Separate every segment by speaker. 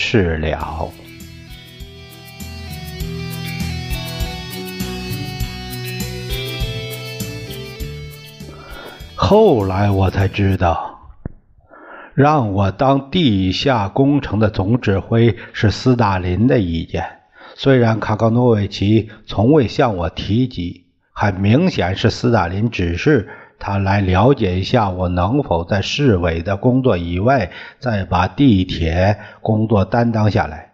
Speaker 1: 事了。后来我才知道，让我当地下工程的总指挥是斯大林的意见。虽然卡冈诺维奇从未向我提及，很明显是斯大林指示他来了解一下我能否在市委的工作以外再把地铁工作担当下来。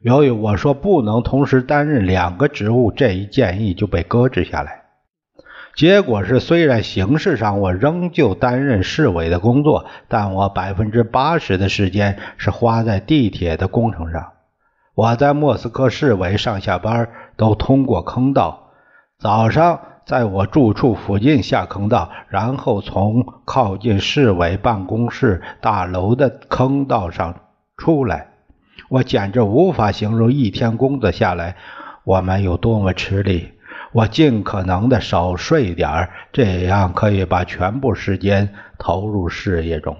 Speaker 1: 由于我说不能同时担任两个职务，这一建议就被搁置下来。结果是，虽然形式上我仍旧担任市委的工作，但我百分之八十的时间是花在地铁的工程上。我在莫斯科市委上下班都通过坑道，早上在我住处附近下坑道，然后从靠近市委办公室大楼的坑道上出来。我简直无法形容一天工作下来我们有多么吃力。我尽可能的少睡点，这样可以把全部时间投入事业中。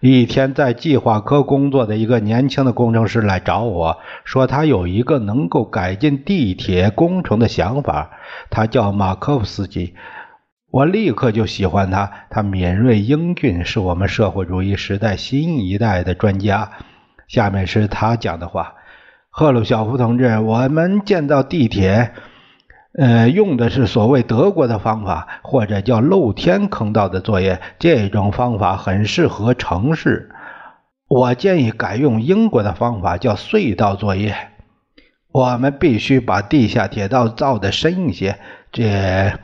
Speaker 1: 一天，在计划科工作的一个年轻的工程师来找我说，他有一个能够改进地铁工程的想法。他叫马科夫斯基。我立刻就喜欢他，他敏锐英俊，是我们社会主义时代新一代的专家。下面是他讲的话：赫鲁晓夫同志，我们建造地铁。呃，用的是所谓德国的方法，或者叫露天坑道的作业。这种方法很适合城市。我建议改用英国的方法，叫隧道作业。我们必须把地下铁道造得深一些，这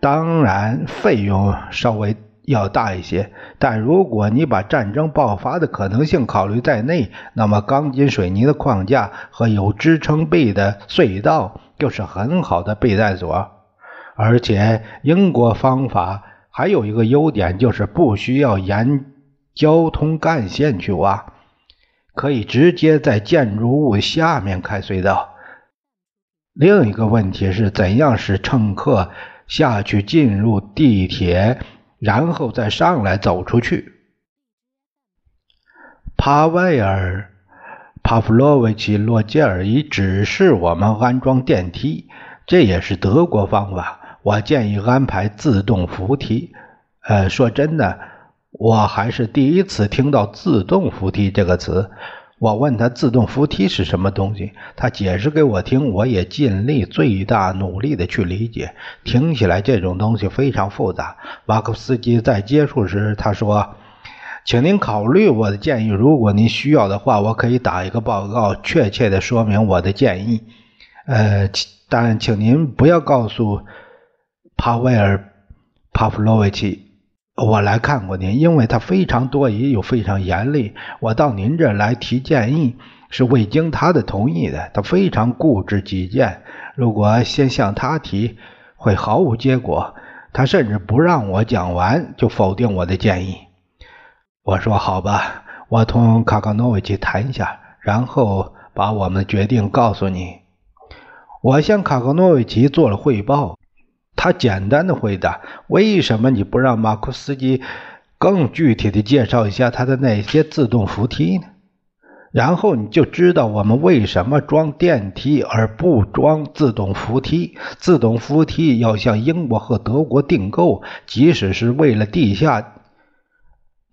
Speaker 1: 当然费用稍微要大一些。但如果你把战争爆发的可能性考虑在内，那么钢筋水泥的框架和有支撑臂的隧道。就是很好的备弹所，而且英国方法还有一个优点，就是不需要沿交通干线去挖，可以直接在建筑物下面开隧道。另一个问题是怎样使乘客下去进入地铁，然后再上来走出去？帕维尔。帕夫洛维奇·洛杰尔已指示我们安装电梯，这也是德国方法。我建议安排自动扶梯。呃，说真的，我还是第一次听到“自动扶梯”这个词。我问他自动扶梯是什么东西，他解释给我听，我也尽力最大努力的去理解。听起来这种东西非常复杂。马克斯基在接触时他说。请您考虑我的建议。如果您需要的话，我可以打一个报告，确切的说明我的建议。呃，但请您不要告诉帕维尔·帕夫洛维奇，我来看过您，因为他非常多疑又非常严厉。我到您这来提建议是未经他的同意的，他非常固执己见。如果先向他提，会毫无结果。他甚至不让我讲完就否定我的建议。我说好吧，我同卡卡诺维奇谈一下，然后把我们的决定告诉你。我向卡卡诺维奇做了汇报，他简单的回答：“为什么你不让马库斯基更具体的介绍一下他的那些自动扶梯呢？然后你就知道我们为什么装电梯而不装自动扶梯。自动扶梯要向英国和德国订购，即使是为了地下。”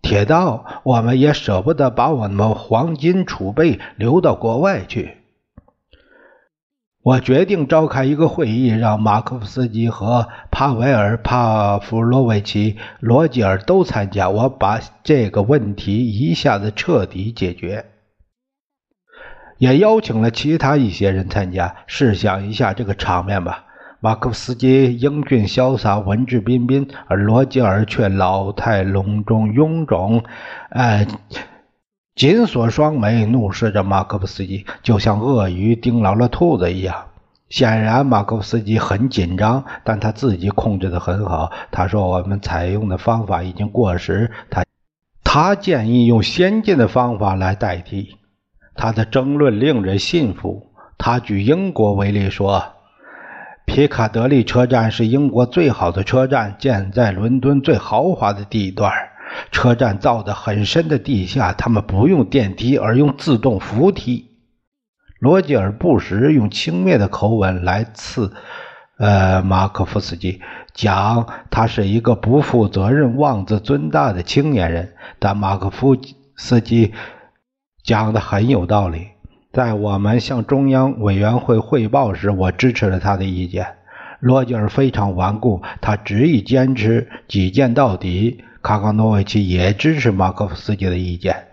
Speaker 1: 铁道，我们也舍不得把我们黄金储备留到国外去。我决定召开一个会议，让马克夫斯基和帕维尔·帕夫洛维奇·罗吉尔都参加。我把这个问题一下子彻底解决，也邀请了其他一些人参加。试想一下这个场面吧。马克斯基英俊潇洒、文质彬彬，而罗吉尔却老态龙钟、臃肿，呃，紧锁双眉，怒视着马可夫斯基，就像鳄鱼盯牢了兔子一样。显然，马可夫斯基很紧张，但他自己控制得很好。他说：“我们采用的方法已经过时。”他他建议用先进的方法来代替。他的争论令人信服。他举英国为例说：“皮卡德利车站是英国最好的车站，建在伦敦最豪华的地段。”车站造得很深的地下，他们不用电梯，而用自动扶梯。罗杰尔不时用轻蔑的口吻来刺，呃，马可夫斯基，讲他是一个不负责任、妄自尊大的青年人。但马可夫斯基讲的很有道理。在我们向中央委员会汇报时，我支持了他的意见。罗杰尔非常顽固，他执意坚持己见到底。卡冈诺维奇也支持马可夫斯基的意见，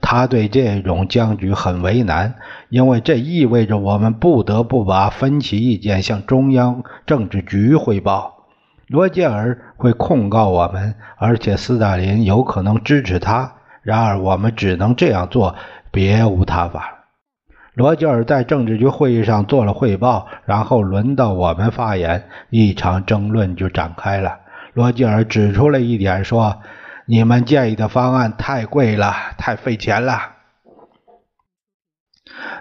Speaker 1: 他对这种僵局很为难，因为这意味着我们不得不把分歧意见向中央政治局汇报。罗杰尔会控告我们，而且斯大林有可能支持他。然而，我们只能这样做，别无他法。罗杰尔在政治局会议上做了汇报，然后轮到我们发言，一场争论就展开了。罗吉尔指出了一点，说：“你们建议的方案太贵了，太费钱了。”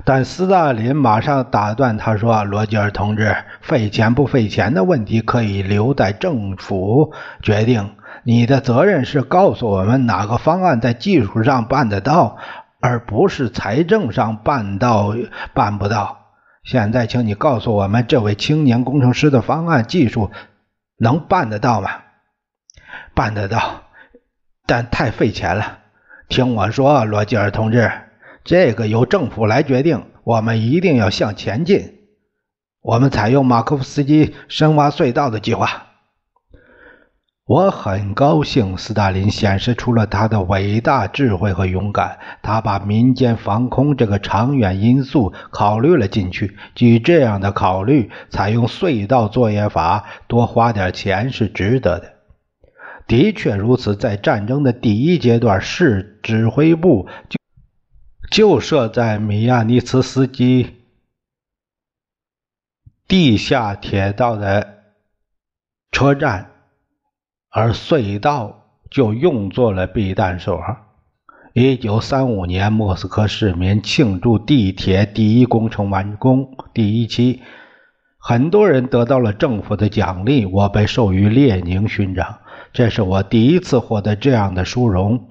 Speaker 1: 但斯大林马上打断他说：“罗吉尔同志，费钱不费钱的问题可以留在政府决定。你的责任是告诉我们哪个方案在技术上办得到，而不是财政上办到办不到。现在，请你告诉我们，这位青年工程师的方案技术。”能办得到吗？办得到，但太费钱了。听我说，罗吉尔同志，这个由政府来决定。我们一定要向前进。我们采用马科夫斯基深挖隧道的计划。我很高兴，斯大林显示出了他的伟大智慧和勇敢。他把民间防空这个长远因素考虑了进去。基于这样的考虑，采用隧道作业法，多花点钱是值得的。的确如此，在战争的第一阶段，市指挥部就就设在米亚尼茨斯基地下铁道的车站。而隧道就用作了避弹所。一九三五年，莫斯科市民庆祝地铁第一工程完工第一期，很多人得到了政府的奖励。我被授予列宁勋章，这是我第一次获得这样的殊荣。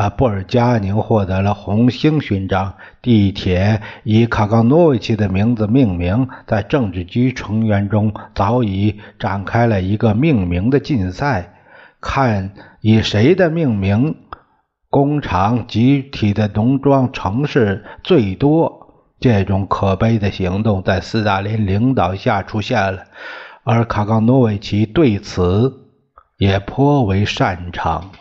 Speaker 1: 啊，布尔加宁获得了红星勋章。地铁以卡冈诺维奇的名字命名，在政治局成员中早已展开了一个命名的竞赛，看以谁的命名工厂、集体的农庄、城市最多。这种可悲的行动在斯大林领导下出现了，而卡冈诺维奇对此也颇为擅长。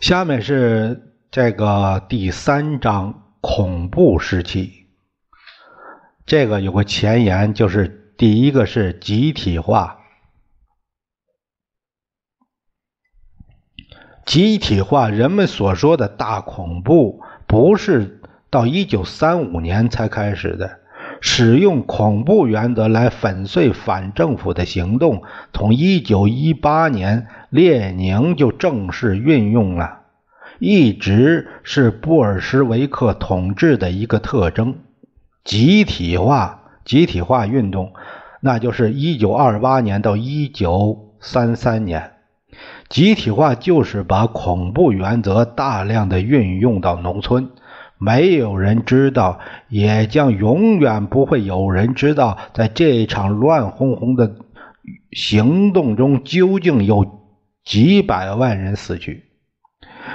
Speaker 1: 下面是这个第三章恐怖时期。这个有个前言，就是第一个是集体化。集体化，人们所说的大恐怖，不是到一九三五年才开始的。使用恐怖原则来粉碎反政府的行动，从一九一八年列宁就正式运用了，一直是布尔什维克统治的一个特征。集体化，集体化运动，那就是一九二八年到一九三三年。集体化就是把恐怖原则大量的运用到农村。没有人知道，也将永远不会有人知道，在这场乱哄哄的行动中，究竟有几百万人死去。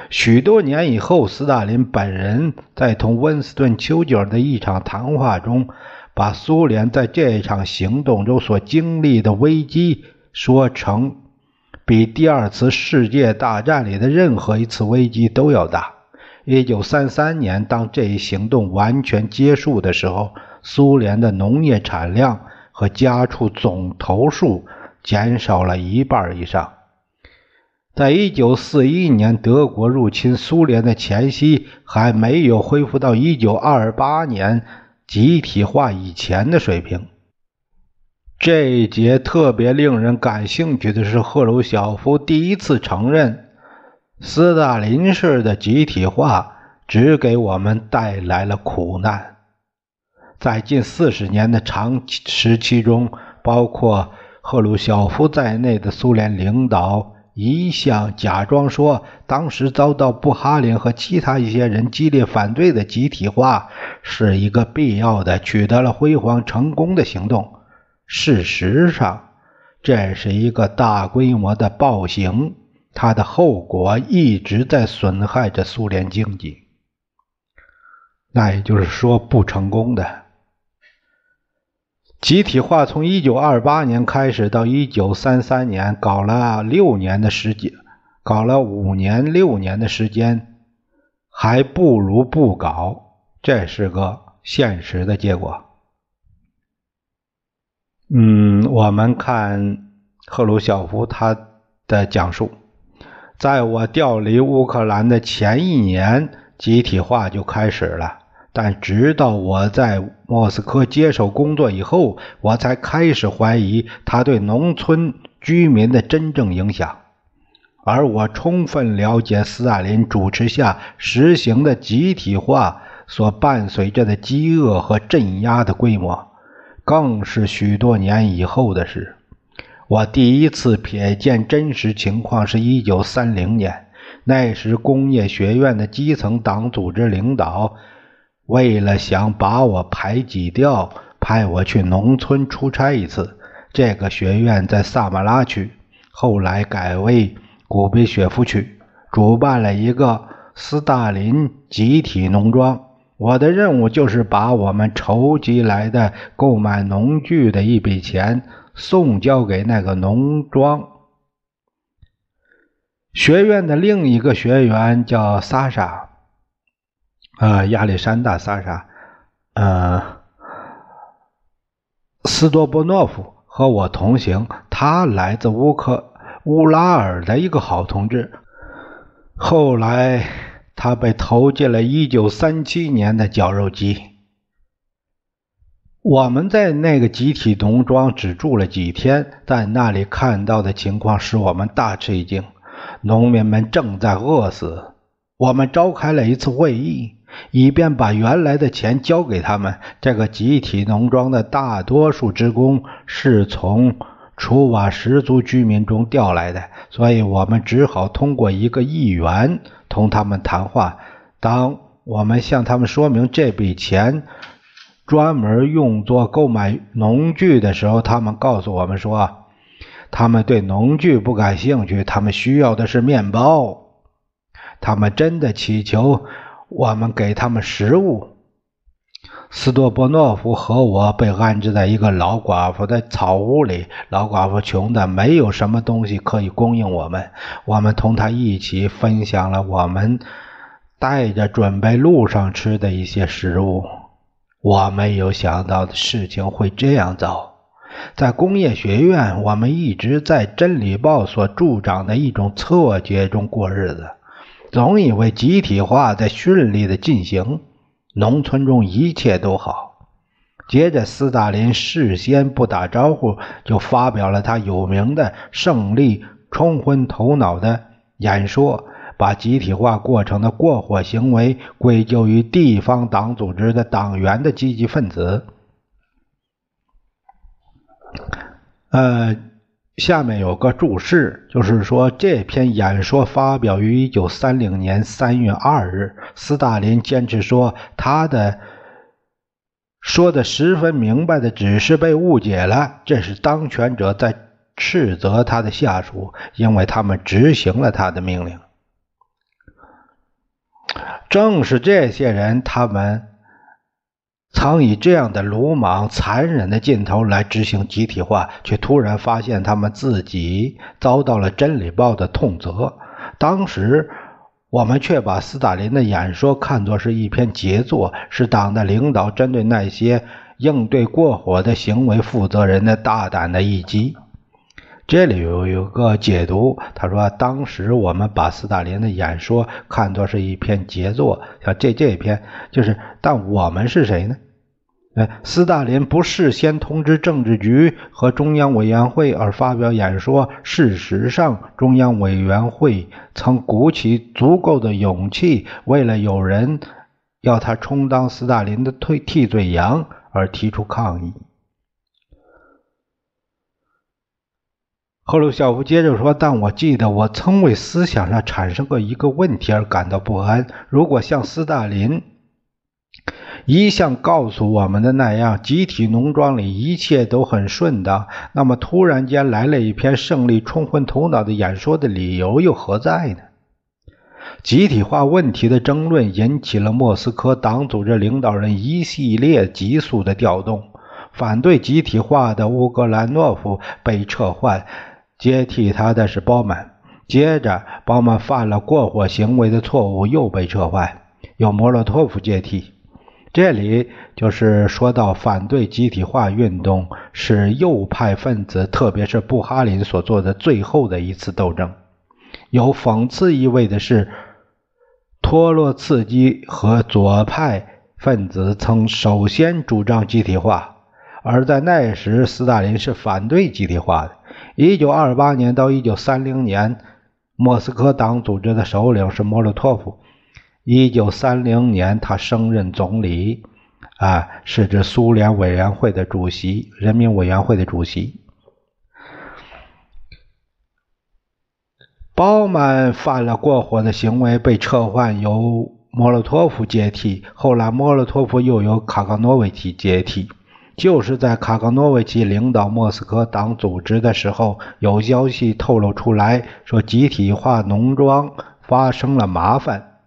Speaker 1: 许多年以后，斯大林本人在同温斯顿·丘吉尔的一场谈话中，把苏联在这场行动中所经历的危机说成比第二次世界大战里的任何一次危机都要大。一九三三年，当这一行动完全结束的时候，苏联的农业产量和家畜总头数减少了一半以上。在一九四一年德国入侵苏联的前夕，还没有恢复到一九二八年集体化以前的水平。这一节特别令人感兴趣的是，赫鲁晓夫第一次承认，斯大林式的集体化只给我们带来了苦难。在近四十年的长时期中，包括赫鲁晓夫在内的苏联领导一向假装说，当时遭到布哈林和其他一些人激烈反对的集体化是一个必要的、取得了辉煌成功的行动。事实上，这是一个大规模的暴行，它的后果一直在损害着苏联经济。那也就是说，不成功的集体化从1928年开始到1933年，搞了六年的时间，搞了五年六年的时间，还不如不搞，这是个现实的结果。嗯，我们看赫鲁晓夫他的讲述，在我调离乌克兰的前一年，集体化就开始了。但直到我在莫斯科接手工作以后，我才开始怀疑他对农村居民的真正影响。而我充分了解斯大林主持下实行的集体化所伴随着的饥饿和镇压的规模。更是许多年以后的事。我第一次瞥见真实情况是一九三零年，那时工业学院的基层党组织领导为了想把我排挤掉，派我去农村出差一次。这个学院在萨马拉区，后来改为古比雪夫区，主办了一个斯大林集体农庄。我的任务就是把我们筹集来的购买农具的一笔钱送交给那个农庄。学院的另一个学员叫萨莎，呃，亚历山大·萨莎，呃，斯多波诺夫和我同行。他来自乌克乌拉尔的一个好同志。后来。他被投进了1937年的绞肉机。我们在那个集体农庄只住了几天，在那里看到的情况使我们大吃一惊：农民们正在饿死。我们召开了一次会议，以便把原来的钱交给他们。这个集体农庄的大多数职工是从楚瓦什族居民中调来的，所以我们只好通过一个议员。同他们谈话。当我们向他们说明这笔钱专门用作购买农具的时候，他们告诉我们说，他们对农具不感兴趣，他们需要的是面包。他们真的祈求我们给他们食物。斯多波诺夫和我被安置在一个老寡妇的草屋里。老寡妇穷的没有什么东西可以供应我们。我们同她一起分享了我们带着准备路上吃的一些食物。我没有想到的事情会这样糟。在工业学院，我们一直在《真理报》所助长的一种错觉中过日子，总以为集体化在顺利的进行。农村中一切都好。接着，斯大林事先不打招呼就发表了他有名的“胜利冲昏头脑”的演说，把集体化过程的过火行为归咎于地方党组织的党员的积极分子。呃。下面有个注释，就是说这篇演说发表于一九三零年三月二日。斯大林坚持说，他的说的十分明白的只是被误解了，这是当权者在斥责他的下属，因为他们执行了他的命令。正是这些人，他们。曾以这样的鲁莽、残忍的劲头来执行集体化，却突然发现他们自己遭到了《真理报》的痛责。当时，我们却把斯大林的演说看作是一篇杰作，是党的领导针对那些应对过火的行为负责人的大胆的一击。这里有有个解读，他说当时我们把斯大林的演说看作是一篇杰作，像这这一篇就是，但我们是谁呢？哎，斯大林不事先通知政治局和中央委员会而发表演说，事实上，中央委员会曾鼓起足够的勇气，为了有人要他充当斯大林的退替罪羊而提出抗议。赫鲁晓夫接着说：“但我记得我曾为思想上产生过一个问题而感到不安。如果像斯大林一向告诉我们的那样，集体农庄里一切都很顺当，那么突然间来了一篇胜利冲昏头脑的演说的理由又何在呢？”集体化问题的争论引起了莫斯科党组织领导人一系列急速的调动。反对集体化的乌格兰诺夫被撤换。接替他的是包曼，接着包曼犯了过火行为的错误，又被撤换，由莫洛托夫接替。这里就是说到反对集体化运动是右派分子，特别是布哈林所做的最后的一次斗争。有讽刺意味的是，托洛茨基和左派分子曾首先主张集体化，而在那时，斯大林是反对集体化的。一九二八年到一九三零年，莫斯科党组织的首领是莫洛托夫。一九三零年，他升任总理，啊，是指苏联委员会的主席，人民委员会的主席。鲍曼犯了过火的行为，被撤换，由莫洛托夫接替。后来，莫洛托夫又由卡冈诺维奇接替。就是在卡冈诺维奇领导莫斯科党组织的时候，有消息透露出来说，集体化农庄发生了麻烦。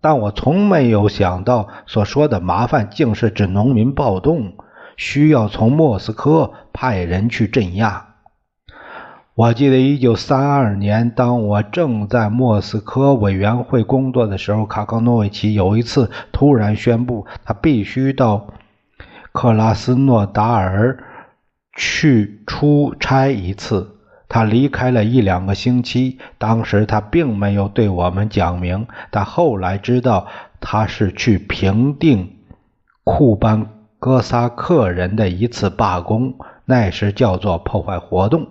Speaker 1: 但我从没有想到，所说的麻烦竟是指农民暴动，需要从莫斯科派人去镇压。我记得一九三二年，当我正在莫斯科委员会工作的时候，卡冈诺维奇有一次突然宣布，他必须到。克拉斯诺达尔去出差一次，他离开了一两个星期。当时他并没有对我们讲明，但后来知道他是去平定库班哥萨克人的一次罢工，那时叫做破坏活动。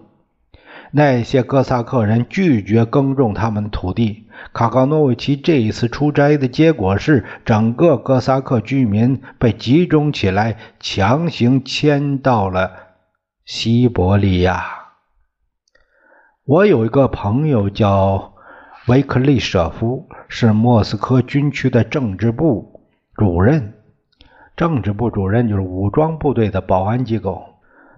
Speaker 1: 那些哥萨克人拒绝耕种他们的土地。卡冈诺维奇这一次出差的结果是，整个哥萨克居民被集中起来，强行迁到了西伯利亚。我有一个朋友叫维克利舍夫，是莫斯科军区的政治部主任。政治部主任就是武装部队的保安机构。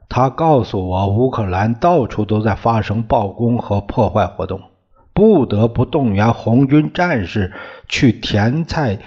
Speaker 1: 他告诉我，乌克兰到处都在发生暴攻和破坏活动，不得不动员红军战士去田菜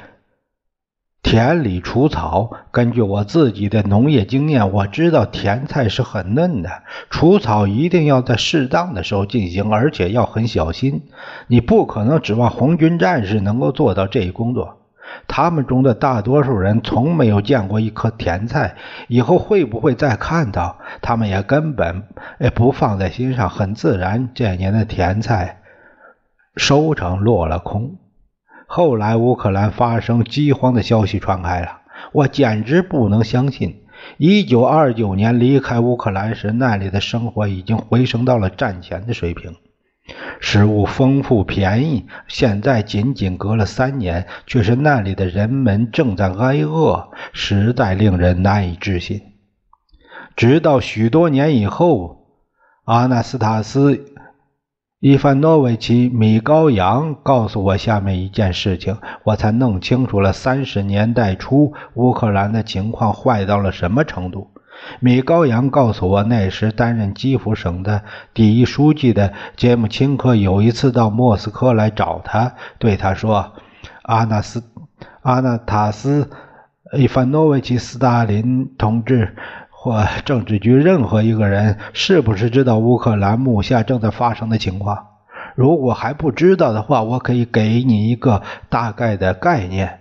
Speaker 1: 田里除草。根据我自己的农业经验，我知道甜菜是很嫩的，除草一定要在适当的时候进行，而且要很小心。你不可能指望红军战士能够做到这一工作。他们中的大多数人从没有见过一棵甜菜，以后会不会再看到，他们也根本也不放在心上。很自然，这年的甜菜收成落了空。后来乌克兰发生饥荒的消息传开了，我简直不能相信。一九二九年离开乌克兰时，那里的生活已经回升到了战前的水平。食物丰富便宜，现在仅仅隔了三年，却是那里的人们正在挨饿，实在令人难以置信。直到许多年以后，阿纳斯塔斯·伊凡诺维奇·米高扬告诉我下面一件事情，我才弄清楚了三十年代初乌克兰的情况坏到了什么程度。米高扬告诉我，那时担任基辅省的第一书记的杰姆钦科有一次到莫斯科来找他，对他说：“阿纳斯阿纳塔斯·伊凡诺维奇·斯大林同志，或政治局任何一个人，是不是知道乌克兰目下正在发生的情况？如果还不知道的话，我可以给你一个大概的概念。”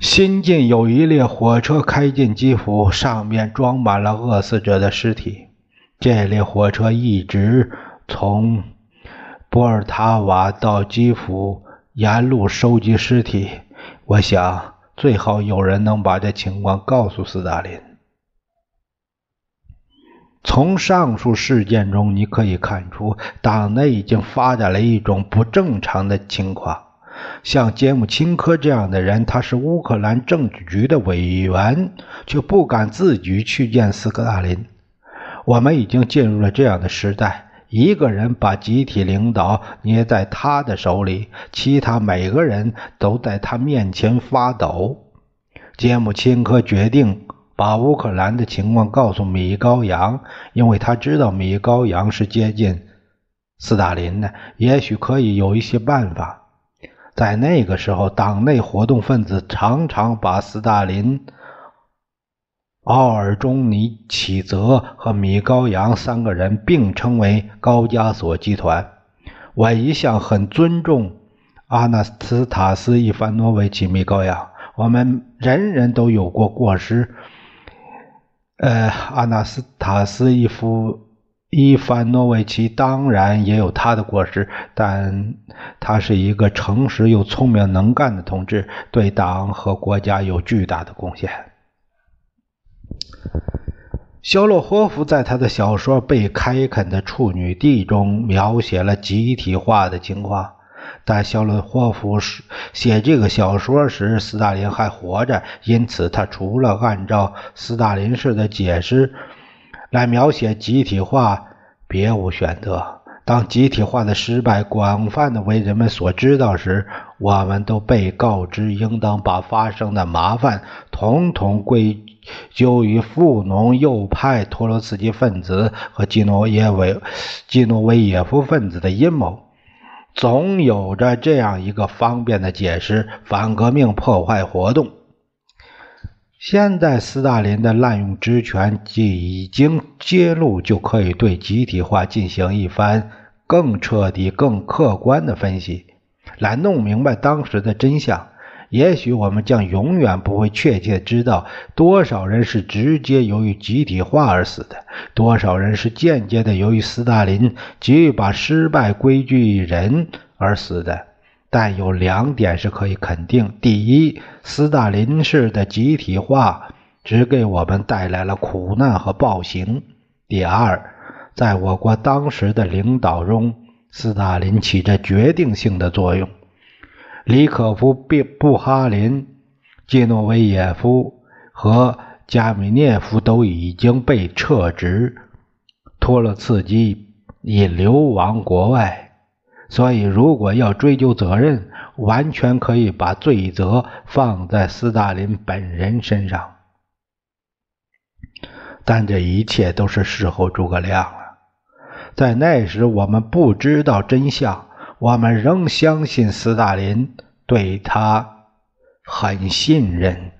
Speaker 1: 新近有一列火车开进基辅，上面装满了饿死者的尸体。这列火车一直从波尔塔瓦到基辅，沿路收集尸体。我想，最好有人能把这情况告诉斯大林。从上述事件中，你可以看出，党内已经发展了一种不正常的情况。像杰姆钦科这样的人，他是乌克兰政治局的委员，却不敢自己去见斯大林。我们已经进入了这样的时代：一个人把集体领导捏在他的手里，其他每个人都在他面前发抖。杰姆钦科决定。把乌克兰的情况告诉米高扬，因为他知道米高扬是接近斯大林的，也许可以有一些办法。在那个时候，党内活动分子常常把斯大林、奥尔中尼启泽和米高扬三个人并称为高加索集团。我一向很尊重阿纳斯塔斯·伊凡诺维奇·米高扬，我们人人都有过过失。呃，阿纳斯塔斯伊夫伊凡诺维奇当然也有他的过失，但他是一个诚实又聪明能干的同志，对党和国家有巨大的贡献。肖洛霍夫在他的小说《被开垦的处女地》中描写了集体化的情况。但肖洛霍夫写这个小说时，斯大林还活着，因此他除了按照斯大林式的解释来描写集体化，别无选择。当集体化的失败广泛的为人们所知道时，我们都被告知应当把发生的麻烦统统归咎于富农右派托洛茨基分子和基诺耶维基诺维耶夫分子的阴谋。总有着这样一个方便的解释：反革命破坏活动。现在斯大林的滥用职权既已经揭露，就可以对集体化进行一番更彻底、更客观的分析，来弄明白当时的真相。也许我们将永远不会确切知道多少人是直接由于集体化而死的，多少人是间接的由于斯大林急于把失败归咎于人而死的。但有两点是可以肯定：第一，斯大林式的集体化只给我们带来了苦难和暴行；第二，在我国当时的领导中，斯大林起着决定性的作用。里可夫、布布哈林、季诺维耶夫和加米涅夫都已经被撤职，托洛茨基已流亡国外。所以，如果要追究责任，完全可以把罪责放在斯大林本人身上。但这一切都是事后诸葛亮了。在那时，我们不知道真相。我们仍相信斯大林，对他很信任。